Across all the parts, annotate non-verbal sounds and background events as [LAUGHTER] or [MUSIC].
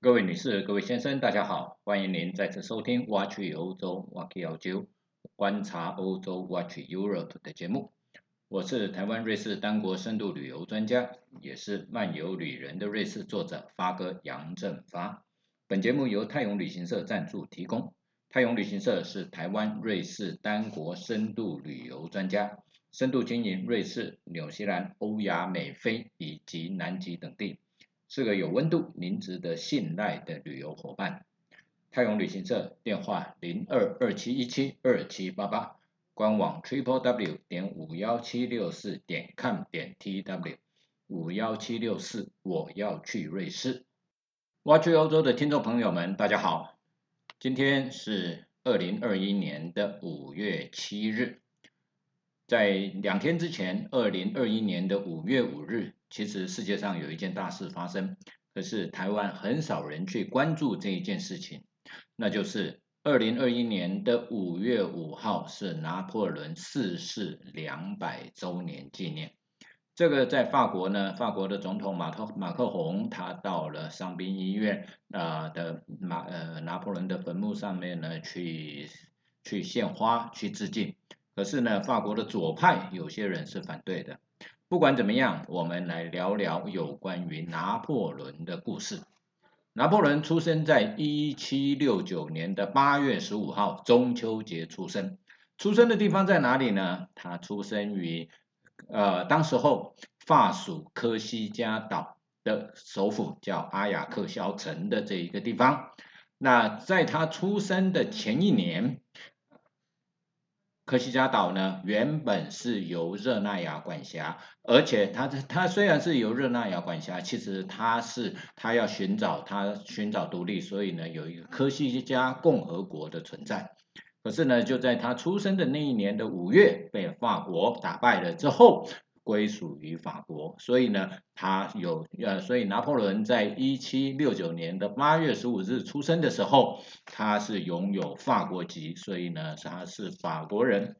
各位女士、各位先生，大家好，欢迎您再次收听《挖去欧洲 w a k 九观察欧洲 Watch Europe 的节目。我是台湾瑞士单国深度旅游专家，也是漫游旅人的瑞士作者发哥杨振发。本节目由泰永旅行社赞助提供。泰永旅行社是台湾瑞士单国深度旅游专家，深度经营瑞士、纽西兰、欧亚美非以及南极等地。是个有温度、您值得信赖的旅游伙伴。泰永旅行社电话零二二七一七二七八八，官网 triple w 点五幺七六四点 com 点 t w 五幺七六四，我要去瑞士。挖去欧洲的听众朋友们，大家好，今天是二零二一年的五月七日，在两天之前，二零二一年的五月五日。其实世界上有一件大事发生，可是台湾很少人去关注这一件事情，那就是二零二一年的五月五号是拿破仑逝世两百周年纪念。这个在法国呢，法国的总统马特马克宏他到了伤兵医院啊的马呃拿破仑的坟墓上面呢去去献花去致敬，可是呢法国的左派有些人是反对的。不管怎么样，我们来聊聊有关于拿破仑的故事。拿破仑出生在一七六九年的八月十五号，中秋节出生。出生的地方在哪里呢？他出生于呃，当时候法属科西嘉岛的首府叫阿雅克肖城的这一个地方。那在他出生的前一年。科西嘉岛呢，原本是由热那亚管辖，而且它它虽然是由热那亚管辖，其实它是它要寻找它寻找独立，所以呢有一个科西嘉共和国的存在。可是呢，就在他出生的那一年的五月，被法国打败了之后。归属于法国，所以呢，他有呃，所以拿破仑在一七六九年的八月十五日出生的时候，他是拥有法国籍，所以呢，他是法国人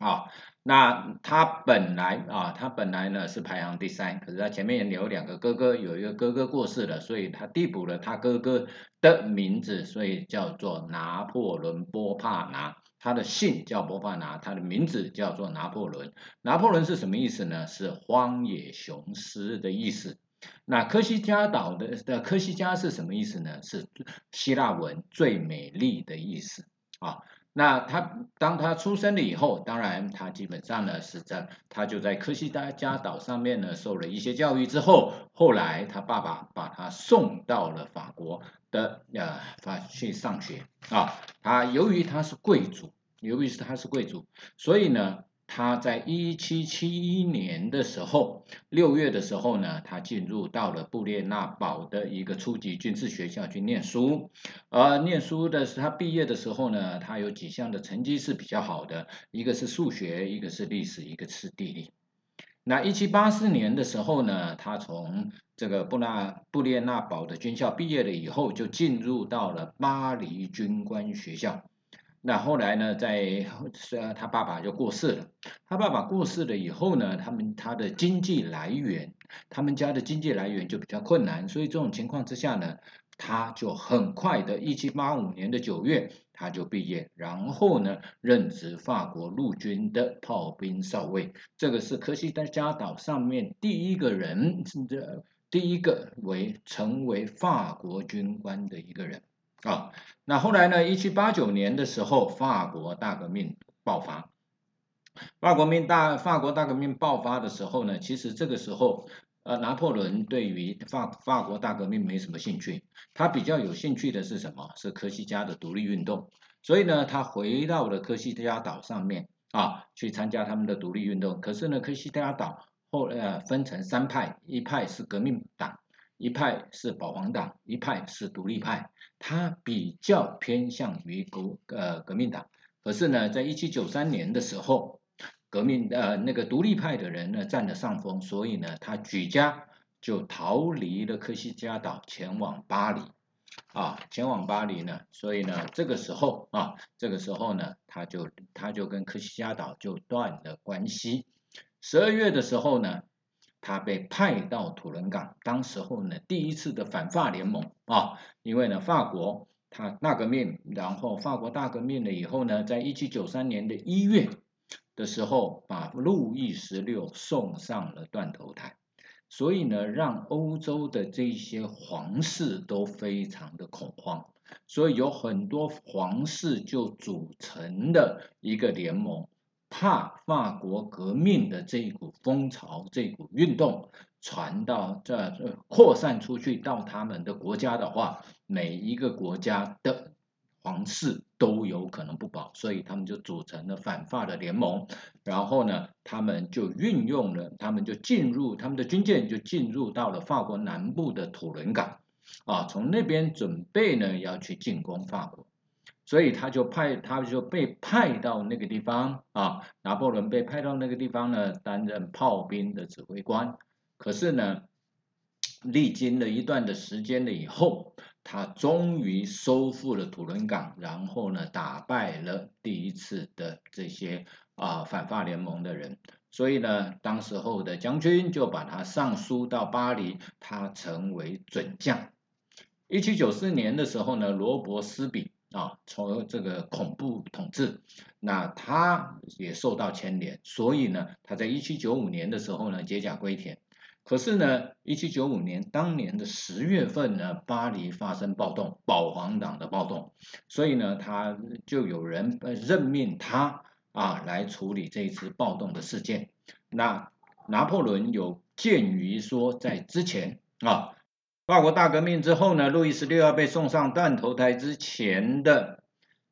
啊。那他本来啊，他本来呢是排行第三，可是他前面有两个哥哥，有一个哥哥过世了，所以他递补了他哥哥的名字，所以叫做拿破仑波帕拿。他的姓叫波帕拿，他的名字叫做拿破仑。拿破仑是什么意思呢？是荒野雄狮的意思。那科西嘉岛的的科西嘉是什么意思呢？是希腊文最美丽的意思啊。那他当他出生了以后，当然他基本上呢是在他就在科西嘉岛上面呢受了一些教育之后，后来他爸爸把他送到了法国的呃法去上学啊。他由于他是贵族，由于是他是贵族，所以呢。他在一七七一年的时候，六月的时候呢，他进入到了布列纳堡的一个初级军事学校去念书。而念书的是他毕业的时候呢，他有几项的成绩是比较好的，一个是数学，一个是历史，一个是地理。那一七八四年的时候呢，他从这个布纳布列纳堡的军校毕业了以后，就进入到了巴黎军官学校。那后来呢，在虽然他爸爸就过世了，他爸爸过世了以后呢，他们他的经济来源，他们家的经济来源就比较困难，所以这种情况之下呢，他就很快的，一七八五年的九月他就毕业，然后呢任职法国陆军的炮兵少尉，这个是科西嘉岛上面第一个人，这第一个为成为法国军官的一个人。啊，那后来呢？一七八九年的时候，法国大革命爆发。法国命大，法国大革命爆发的时候呢，其实这个时候，呃，拿破仑对于法法国大革命没什么兴趣，他比较有兴趣的是什么？是科西嘉的独立运动。所以呢，他回到了科西嘉岛上面啊，去参加他们的独立运动。可是呢，科西嘉岛后呃分成三派，一派是革命党。一派是保皇党，一派是独立派，他比较偏向于革呃革命党。可是呢，在一七九三年的时候，革命呃那个独立派的人呢占了上风，所以呢，他举家就逃离了科西嘉岛，前往巴黎啊，前往巴黎呢，所以呢，这个时候啊，这个时候呢，他就他就跟科西嘉岛就断了关系。十二月的时候呢。他被派到土伦港，当时候呢，第一次的反法联盟啊，因为呢，法国他大革命，然后法国大革命了以后呢，在一七九三年的一月的时候，把路易十六送上了断头台，所以呢，让欧洲的这些皇室都非常的恐慌。所以有很多皇室就组成的一个联盟，怕法国革命的这一股风潮、这股运动传到这扩散出去到他们的国家的话，每一个国家的皇室都有可能不保，所以他们就组成了反法的联盟。然后呢，他们就运用了，他们就进入他们的军舰就进入到了法国南部的土伦港。啊，从那边准备呢要去进攻法国，所以他就派他就被派到那个地方啊，拿破仑被派到那个地方呢担任炮兵的指挥官。可是呢，历经了一段的时间了以后，他终于收复了土伦港，然后呢打败了第一次的这些啊反法联盟的人。所以呢，当时候的将军就把他上书到巴黎，他成为准将。一七九四年的时候呢，罗伯斯比啊，从这个恐怖统治，那他也受到牵连，所以呢，他在一七九五年的时候呢，解甲归田。可是呢，一七九五年当年的十月份呢，巴黎发生暴动，保皇党的暴动，所以呢，他就有人任命他啊来处理这一次暴动的事件。那拿破仑有鉴于说，在之前啊。法国大革命之后呢，路易十六要被送上断头台之前的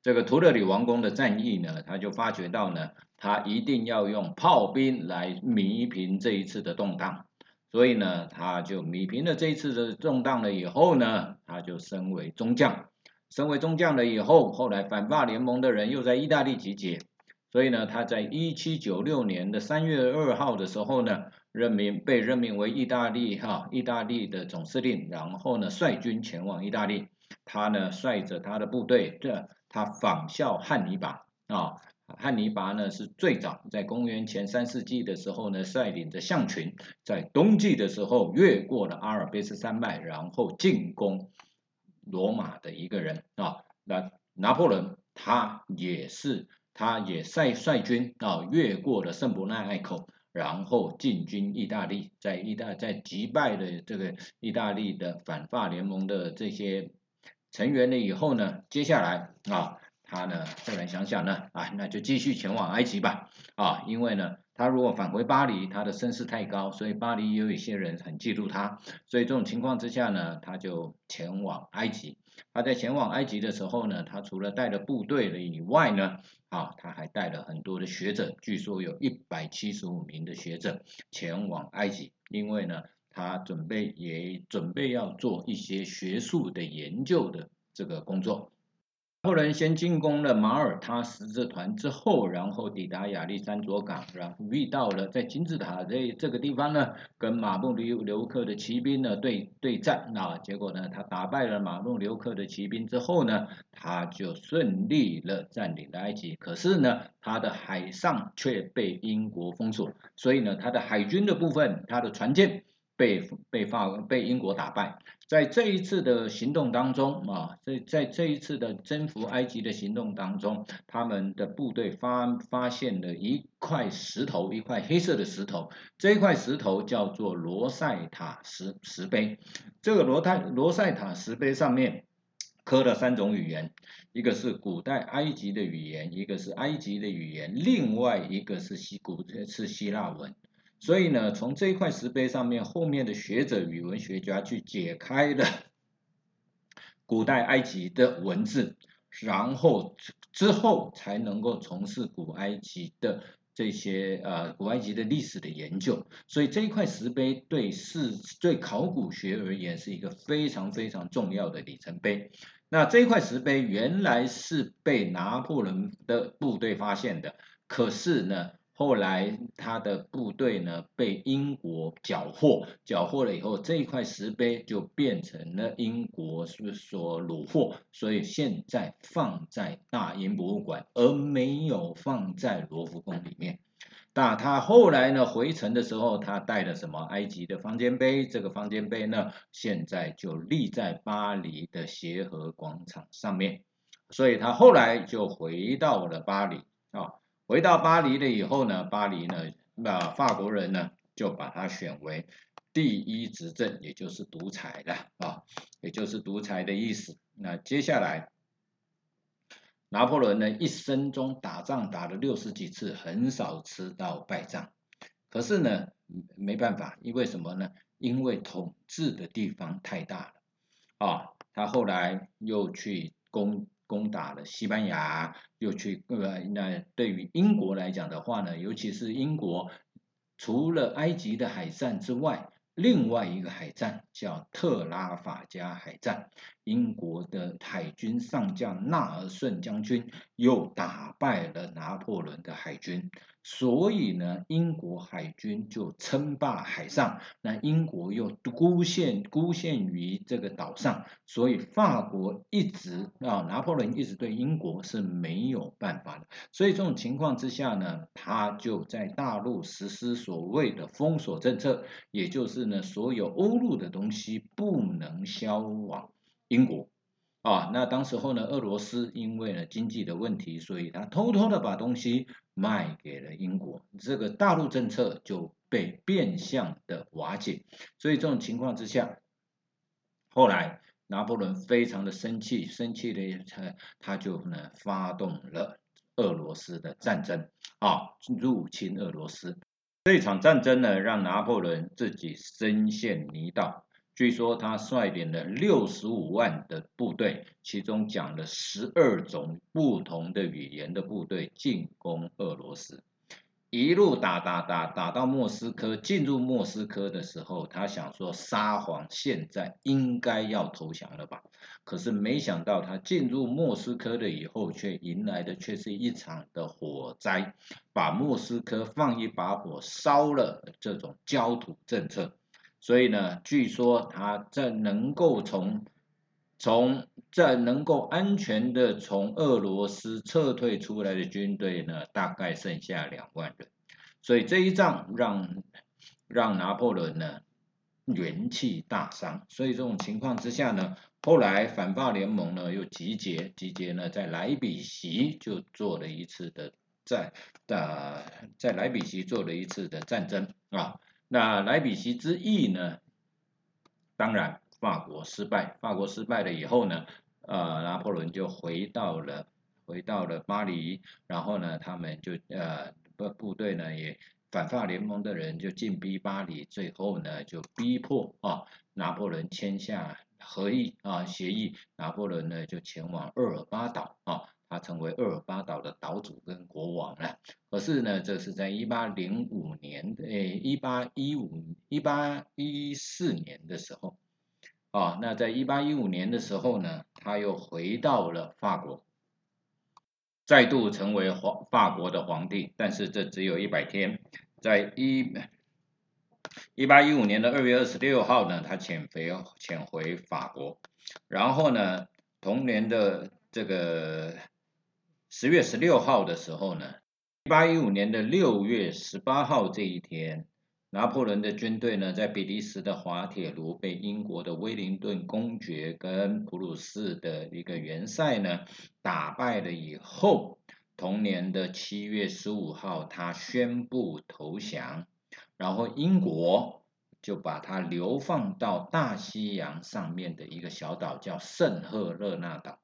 这个图勒里王宫的战役呢，他就发觉到呢，他一定要用炮兵来弥平这一次的动荡，所以呢，他就弥平了这一次的动荡了以后呢，他就升为中将，升为中将了以后，后来反法联盟的人又在意大利集结，所以呢，他在一七九六年的三月二号的时候呢。任命被任命为意大利哈意大利的总司令，然后呢率军前往意大利。他呢率着他的部队，这他仿效汉尼拔啊。汉尼拔呢是最早在公元前三世纪的时候呢，率领着象群，在冬季的时候越过了阿尔卑斯山脉，然后进攻罗马的一个人啊。那拿破仑他也是，他也率率军啊越过了圣伯纳隘口。然后进军意大利，在意大在击败了这个意大利的反法联盟的这些成员了以后呢，接下来啊，他呢再来想想呢，啊，那就继续前往埃及吧，啊，因为呢，他如果返回巴黎，他的声势太高，所以巴黎也有一些人很嫉妒他，所以这种情况之下呢，他就前往埃及。他在前往埃及的时候呢，他除了带了部队的以外呢，啊，他还带了很多的学者，据说有一百七十五名的学者前往埃及，因为呢，他准备也准备要做一些学术的研究的这个工作。后人先进攻了马耳他十字团之后，然后抵达亚历山卓港，然后遇到了在金字塔这这个地方呢，跟马穆留留克的骑兵呢对对战啊，结果呢，他打败了马穆留克的骑兵之后呢，他就顺利了占领了埃及。可是呢，他的海上却被英国封锁，所以呢，他的海军的部分，他的船舰。被被法被英国打败，在这一次的行动当中啊，在在这一次的征服埃及的行动当中，他们的部队发发现了一块石头，一块黑色的石头，这一块石头叫做罗塞塔石石碑。这个罗泰罗塞塔石碑上面刻了三种语言，一个是古代埃及的语言，一个是埃及的语言，另外一个是希古是希腊文。所以呢，从这一块石碑上面，后面的学者、语文学家去解开了古代埃及的文字，然后之后才能够从事古埃及的这些呃古埃及的历史的研究。所以这一块石碑对是对考古学而言是一个非常非常重要的里程碑。那这一块石碑原来是被拿破仑的部队发现的，可是呢？后来他的部队呢被英国缴获，缴获了以后，这一块石碑就变成了英国是所虏获，所以现在放在大英博物馆，而没有放在罗浮宫里面。那他后来呢回城的时候，他带了什么埃及的方尖碑？这个方尖碑呢，现在就立在巴黎的协和广场上面。所以他后来就回到了巴黎啊，回到巴黎了以后呢，巴黎呢，那法国人呢就把他选为第一执政，也就是独裁的啊，也就是独裁的意思。那接下来。拿破仑呢，一生中打仗打了六十几次，很少吃到败仗。可是呢，没办法，因为什么呢？因为统治的地方太大了啊。他后来又去攻攻打了西班牙，又去呃，那对于英国来讲的话呢，尤其是英国，除了埃及的海战之外。另外一个海战叫特拉法加海战，英国的海军上将纳尔逊将军又打败了拿破仑的海军。所以呢，英国海军就称霸海上，那英国又孤陷孤陷于这个岛上，所以法国一直啊，拿破仑一直对英国是没有办法的。所以这种情况之下呢，他就在大陆实施所谓的封锁政策，也就是呢，所有欧陆的东西不能销往英国。啊，那当时候呢，俄罗斯因为呢经济的问题，所以他偷偷的把东西卖给了英国，这个大陆政策就被变相的瓦解。所以这种情况之下，后来拿破仑非常的生气，生气的他他就呢发动了俄罗斯的战争啊，入侵俄罗斯。这场战争呢，让拿破仑自己深陷泥沼。据说他率领了六十五万的部队，其中讲了十二种不同的语言的部队进攻俄罗斯，一路打打打打到莫斯科。进入莫斯科的时候，他想说沙皇现在应该要投降了吧？可是没想到他进入莫斯科了以后，却迎来的却是一场的火灾，把莫斯科放一把火烧了。这种焦土政策。所以呢，据说他这能够从从这能够安全的从俄罗斯撤退出来的军队呢，大概剩下两万人。所以这一仗让让拿破仑呢元气大伤。所以这种情况之下呢，后来反法联盟呢又集结集结呢，在莱比锡就做了一次的在的在莱比锡做了一次的战争啊。那莱比锡之役呢？当然，法国失败。法国失败了以后呢，呃，拿破仑就回到了回到了巴黎，然后呢，他们就呃部部队呢也反法联盟的人就进逼巴黎，最后呢就逼迫啊拿破仑签下和议啊协议，拿破仑呢就前往厄尔巴岛啊。他成为厄尔巴岛的岛主跟国王了。可是呢，这是在一八零五年，诶，一八一五、一八一四年的时候，啊，那在一八一五年的时候呢，他又回到了法国，再度成为皇法国的皇帝。但是这只有一百天，在一一八一五年的二月二十六号呢，他遣回遣回法国，然后呢，同年的这个。十月十六号的时候呢，一八一五年的六月十八号这一天，拿破仑的军队呢，在比利时的滑铁卢被英国的威灵顿公爵跟普鲁士的一个元帅呢打败了以后，同年的七月十五号，他宣布投降，然后英国就把他流放到大西洋上面的一个小岛，叫圣赫勒纳岛。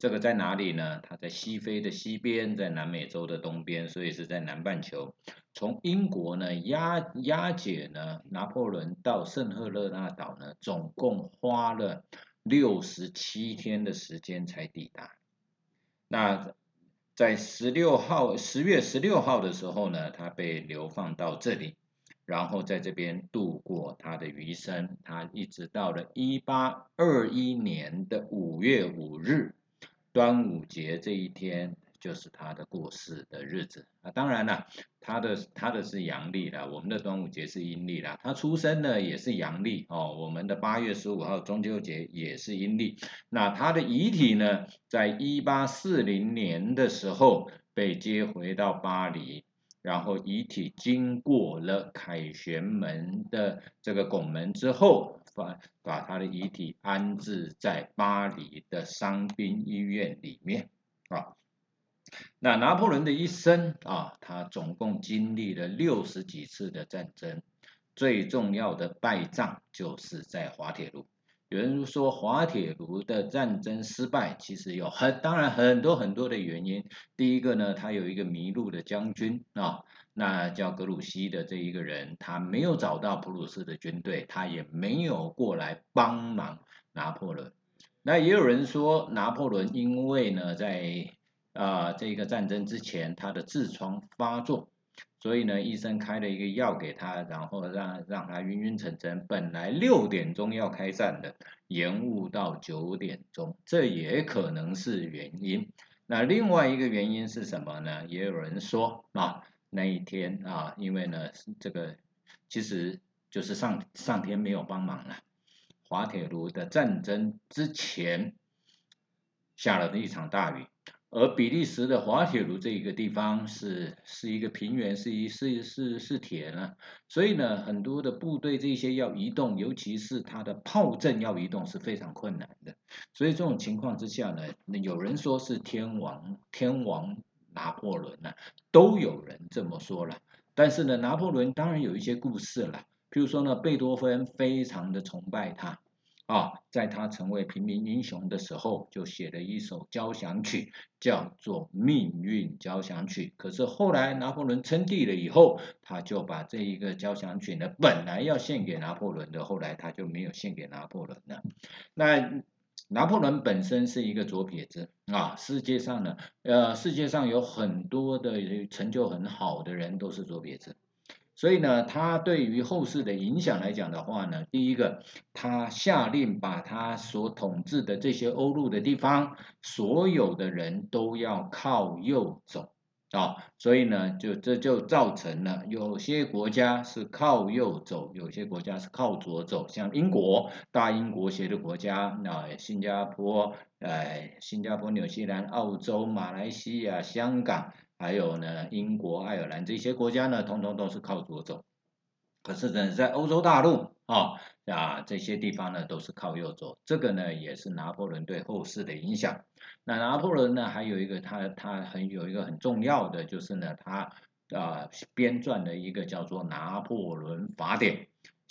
这个在哪里呢？它在西非的西边，在南美洲的东边，所以是在南半球。从英国呢押押解呢拿破仑到圣赫勒那岛呢，总共花了六十七天的时间才抵达。那在十六号十月十六号的时候呢，他被流放到这里，然后在这边度过他的余生。他一直到了一八二一年的五月五日。端午节这一天就是他的过世的日子啊，当然了，他的他的是阳历的，我们的端午节是阴历的。他出生呢也是阳历哦，我们的八月十五号中秋节也是阴历。那他的遗体呢，在一八四零年的时候被接回到巴黎，然后遗体经过了凯旋门的这个拱门之后，把把他的遗体安置在巴黎的伤兵医院里面啊。那拿破仑的一生啊，他总共经历了六十几次的战争，最重要的败仗就是在滑铁卢。有人说滑铁卢的战争失败，其实有很当然很多很多的原因。第一个呢，他有一个迷路的将军啊，那叫格鲁希的这一个人，他没有找到普鲁士的军队，他也没有过来帮忙拿破仑。那也有人说拿破仑因为呢，在啊这个战争之前，他的痔疮发作。所以呢，医生开了一个药给他，然后让让他晕晕沉沉。本来六点钟要开战的，延误到九点钟，这也可能是原因。那另外一个原因是什么呢？也有人说啊，那一天啊，因为呢，这个其实就是上上天没有帮忙了。滑铁卢的战争之前下了一场大雨。而比利时的滑铁卢这一个地方是是一个平原，是一是是是铁呢，所以呢，很多的部队这些要移动，尤其是它的炮阵要移动是非常困难的。所以这种情况之下呢，有人说是天王天王拿破仑呢，都有人这么说了。但是呢，拿破仑当然有一些故事了，譬如说呢，贝多芬非常的崇拜他。啊，在他成为平民英雄的时候，就写了一首交响曲，叫做《命运交响曲》。可是后来拿破仑称帝了以后，他就把这一个交响曲呢，本来要献给拿破仑的，后来他就没有献给拿破仑了。那拿破仑本身是一个左撇子啊，世界上呢，呃，世界上有很多的成就很好的人都是左撇子。所以呢，他对于后世的影响来讲的话呢，第一个，他下令把他所统治的这些欧陆的地方，所有的人都要靠右走啊，所以呢，就这就造成了有些国家是靠右走，有些国家是靠左走，像英国大英国协的国家，那新加坡、呃，新加坡、纽西兰、澳洲、马来西亚、香港。还有呢，英国、爱尔兰这些国家呢，通通都是靠左走。可是呢，在欧洲大陆啊啊这些地方呢，都是靠右走。这个呢，也是拿破仑对后世的影响。那拿破仑呢，还有一个他他很有一个很重要的，就是呢，他啊编撰了一个叫做《拿破仑法典》。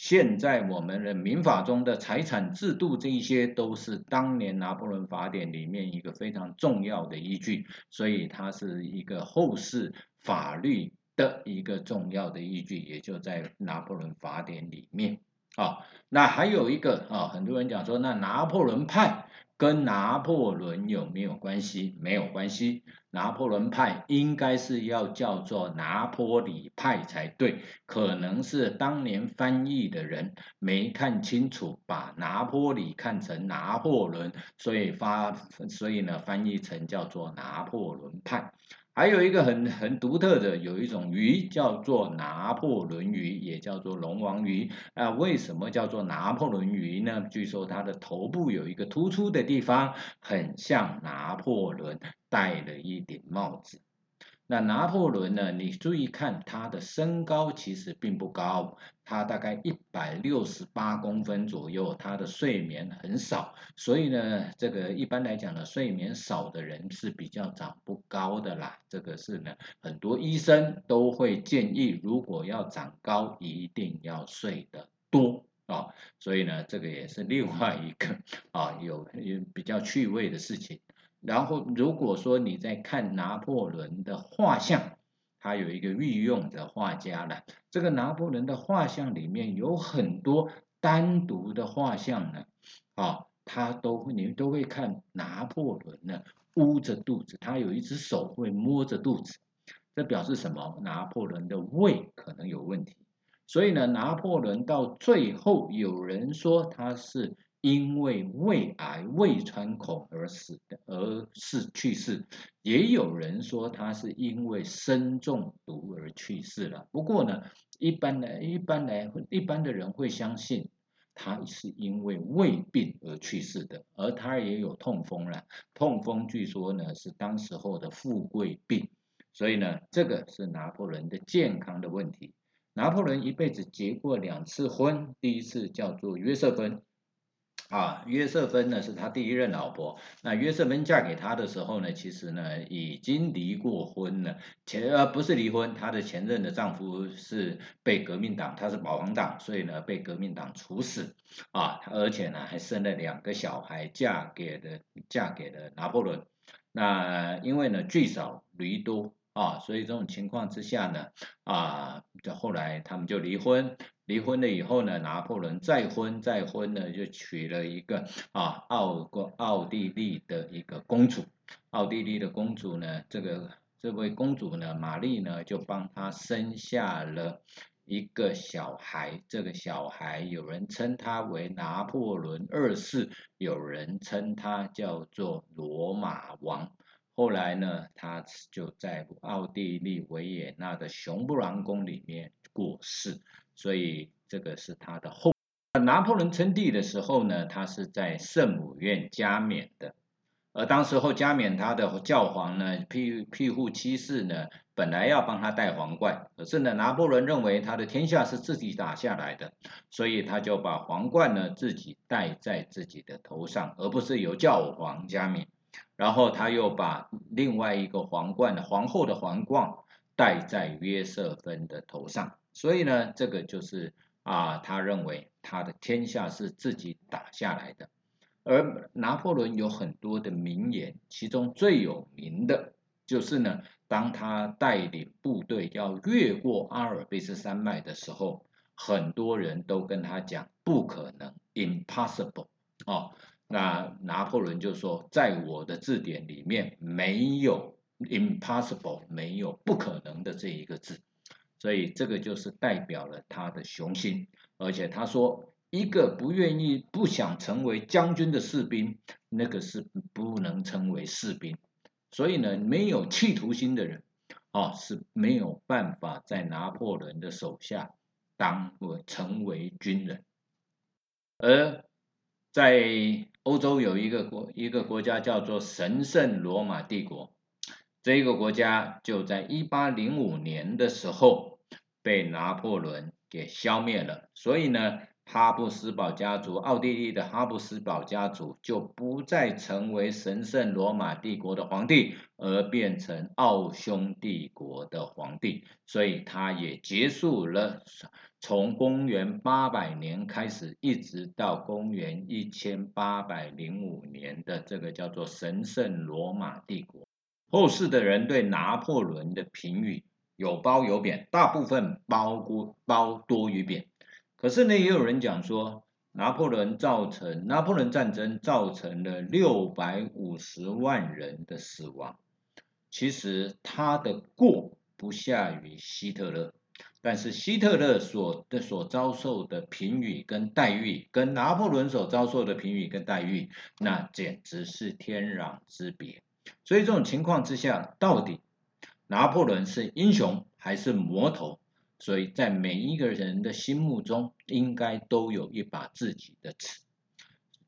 现在我们的民法中的财产制度，这一些都是当年拿破仑法典里面一个非常重要的依据，所以它是一个后世法律的一个重要的依据，也就在拿破仑法典里面。啊。那还有一个啊，很多人讲说，那拿破仑派。跟拿破仑有没有关系？没有关系。拿破仑派应该是要叫做拿破里派才对，可能是当年翻译的人没看清楚，把拿破里看成拿破仑，所以发，所以呢翻译成叫做拿破仑派。还有一个很很独特的，有一种鱼叫做拿破仑鱼，也叫做龙王鱼啊。为什么叫做拿破仑鱼呢？据说它的头部有一个突出的地方，很像拿破仑戴了一顶帽子。那拿破仑呢？你注意看他的身高其实并不高，他大概一百六十八公分左右，他的睡眠很少，所以呢，这个一般来讲呢，睡眠少的人是比较长不高的啦。这个是呢，很多医生都会建议，如果要长高，一定要睡得多啊。所以呢，这个也是另外一个 [LAUGHS] 啊，有有比较趣味的事情。然后，如果说你在看拿破仑的画像，他有一个御用的画家了。这个拿破仑的画像里面有很多单独的画像呢，啊，他都会你都会看拿破仑呢捂着肚子，他有一只手会摸着肚子，这表示什么？拿破仑的胃可能有问题。所以呢，拿破仑到最后，有人说他是。因为胃癌、胃穿孔而死的，而是去世。也有人说他是因为砷中毒而去世了。不过呢，一般呢，一般来，一般的人会相信他是因为胃病而去世的。而他也有痛风了，痛风据说呢是当时候的富贵病。所以呢，这个是拿破仑的健康的问题。拿破仑一辈子结过两次婚，第一次叫做约瑟芬。啊，约瑟芬呢是他第一任老婆。那约瑟芬嫁给他的时候呢，其实呢已经离过婚了。前呃不是离婚，她的前任的丈夫是被革命党，他是保皇党，所以呢被革命党处死。啊，而且呢还生了两个小孩，嫁给了嫁给了拿破仑。那因为呢聚少离多。啊，所以这种情况之下呢，啊，这后来他们就离婚，离婚了以后呢，拿破仑再婚，再婚呢就娶了一个啊奥国奥地利的一个公主，奥地利的公主呢，这个这位公主呢，玛丽呢就帮他生下了一个小孩，这个小孩有人称他为拿破仑二世，有人称他叫做罗马王。后来呢，他就在奥地利维也纳的熊布朗宫里面过世，所以这个是他的后。拿破仑称帝的时候呢，他是在圣母院加冕的，而当时候加冕他的教皇呢，庇庇护七世呢，本来要帮他戴皇冠，可是呢，拿破仑认为他的天下是自己打下来的，所以他就把皇冠呢自己戴在自己的头上，而不是由教皇加冕。然后他又把另外一个皇冠皇后的皇冠戴在约瑟芬的头上，所以呢，这个就是啊，他认为他的天下是自己打下来的。而拿破仑有很多的名言，其中最有名的就是呢，当他带领部队要越过阿尔卑斯山脉的时候，很多人都跟他讲不可能，impossible，哦。那拿破仑就说，在我的字典里面没有 impossible，没有不可能的这一个字，所以这个就是代表了他的雄心。而且他说，一个不愿意、不想成为将军的士兵，那个是不能称为士兵。所以呢，没有企图心的人，啊，是没有办法在拿破仑的手下当我成为军人，而。在欧洲有一个国一个国家叫做神圣罗马帝国，这个国家就在一八零五年的时候被拿破仑给消灭了，所以呢。哈布斯堡家族，奥地利的哈布斯堡家族就不再成为神圣罗马帝国的皇帝，而变成奥匈帝国的皇帝，所以他也结束了从公元八百年开始，一直到公元一千八百零五年的这个叫做神圣罗马帝国。后世的人对拿破仑的评语有褒有贬，大部分褒过褒多于贬。可是呢，也有人讲说，拿破仑造成拿破仑战争造成了六百五十万人的死亡。其实他的过不下于希特勒，但是希特勒所的所遭受的评语跟待遇，跟拿破仑所遭受的评语跟待遇，那简直是天壤之别。所以这种情况之下，到底拿破仑是英雄还是魔头？所以在每一个人的心目中，应该都有一把自己的尺。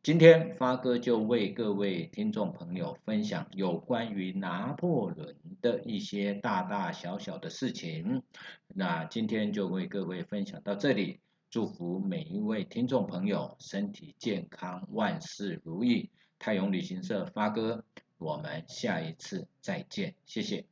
今天发哥就为各位听众朋友分享有关于拿破仑的一些大大小小的事情。那今天就为各位分享到这里，祝福每一位听众朋友身体健康，万事如意。太阳旅行社发哥，我们下一次再见，谢谢。